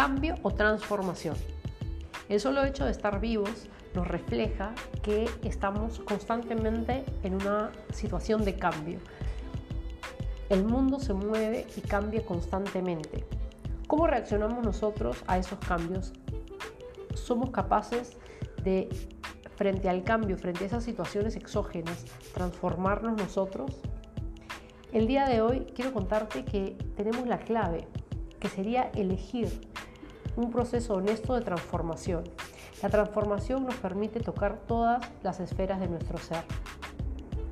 cambio o transformación. El solo hecho de estar vivos nos refleja que estamos constantemente en una situación de cambio. El mundo se mueve y cambia constantemente. ¿Cómo reaccionamos nosotros a esos cambios? ¿Somos capaces de, frente al cambio, frente a esas situaciones exógenas, transformarnos nosotros? El día de hoy quiero contarte que tenemos la clave, que sería elegir un proceso honesto de transformación. La transformación nos permite tocar todas las esferas de nuestro ser.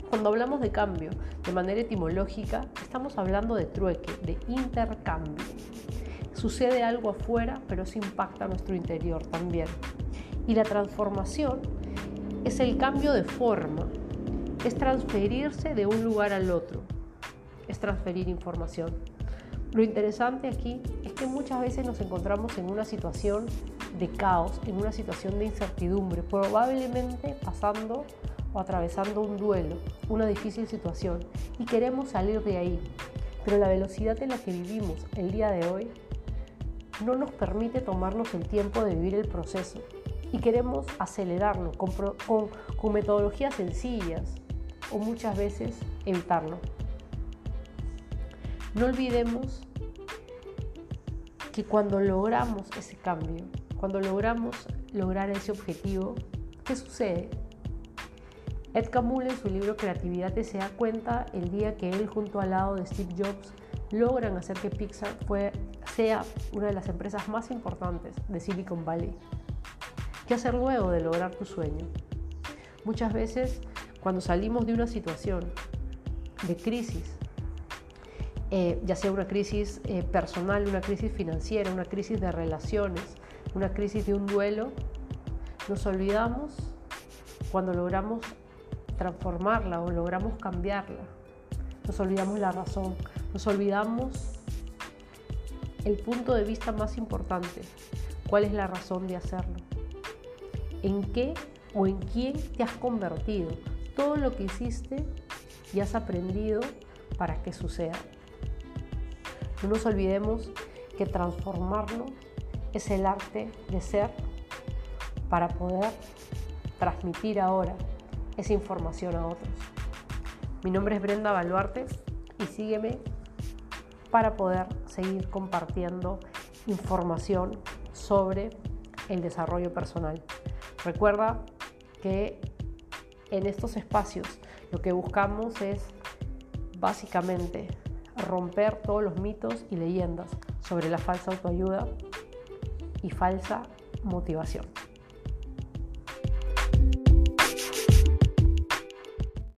Cuando hablamos de cambio de manera etimológica, estamos hablando de trueque, de intercambio. Sucede algo afuera, pero eso impacta nuestro interior también. Y la transformación es el cambio de forma, es transferirse de un lugar al otro, es transferir información. Lo interesante aquí es que muchas veces nos encontramos en una situación de caos, en una situación de incertidumbre, probablemente pasando o atravesando un duelo, una difícil situación, y queremos salir de ahí. Pero la velocidad en la que vivimos el día de hoy no nos permite tomarnos el tiempo de vivir el proceso y queremos acelerarlo con, con metodologías sencillas o muchas veces evitarlo. No olvidemos que cuando logramos ese cambio, cuando logramos lograr ese objetivo, ¿qué sucede? Ed Camule en su libro Creatividad se da cuenta el día que él junto al lado de Steve Jobs logran hacer que Pixar sea una de las empresas más importantes de Silicon Valley. ¿Qué hacer luego de lograr tu sueño? Muchas veces cuando salimos de una situación de crisis, eh, ya sea una crisis eh, personal, una crisis financiera, una crisis de relaciones, una crisis de un duelo, nos olvidamos cuando logramos transformarla o logramos cambiarla. Nos olvidamos la razón, nos olvidamos el punto de vista más importante. ¿Cuál es la razón de hacerlo? ¿En qué o en quién te has convertido? Todo lo que hiciste y has aprendido para que suceda. No nos olvidemos que transformarnos es el arte de ser para poder transmitir ahora esa información a otros. Mi nombre es Brenda Baluarte y sígueme para poder seguir compartiendo información sobre el desarrollo personal. Recuerda que en estos espacios lo que buscamos es básicamente romper todos los mitos y leyendas sobre la falsa autoayuda y falsa motivación.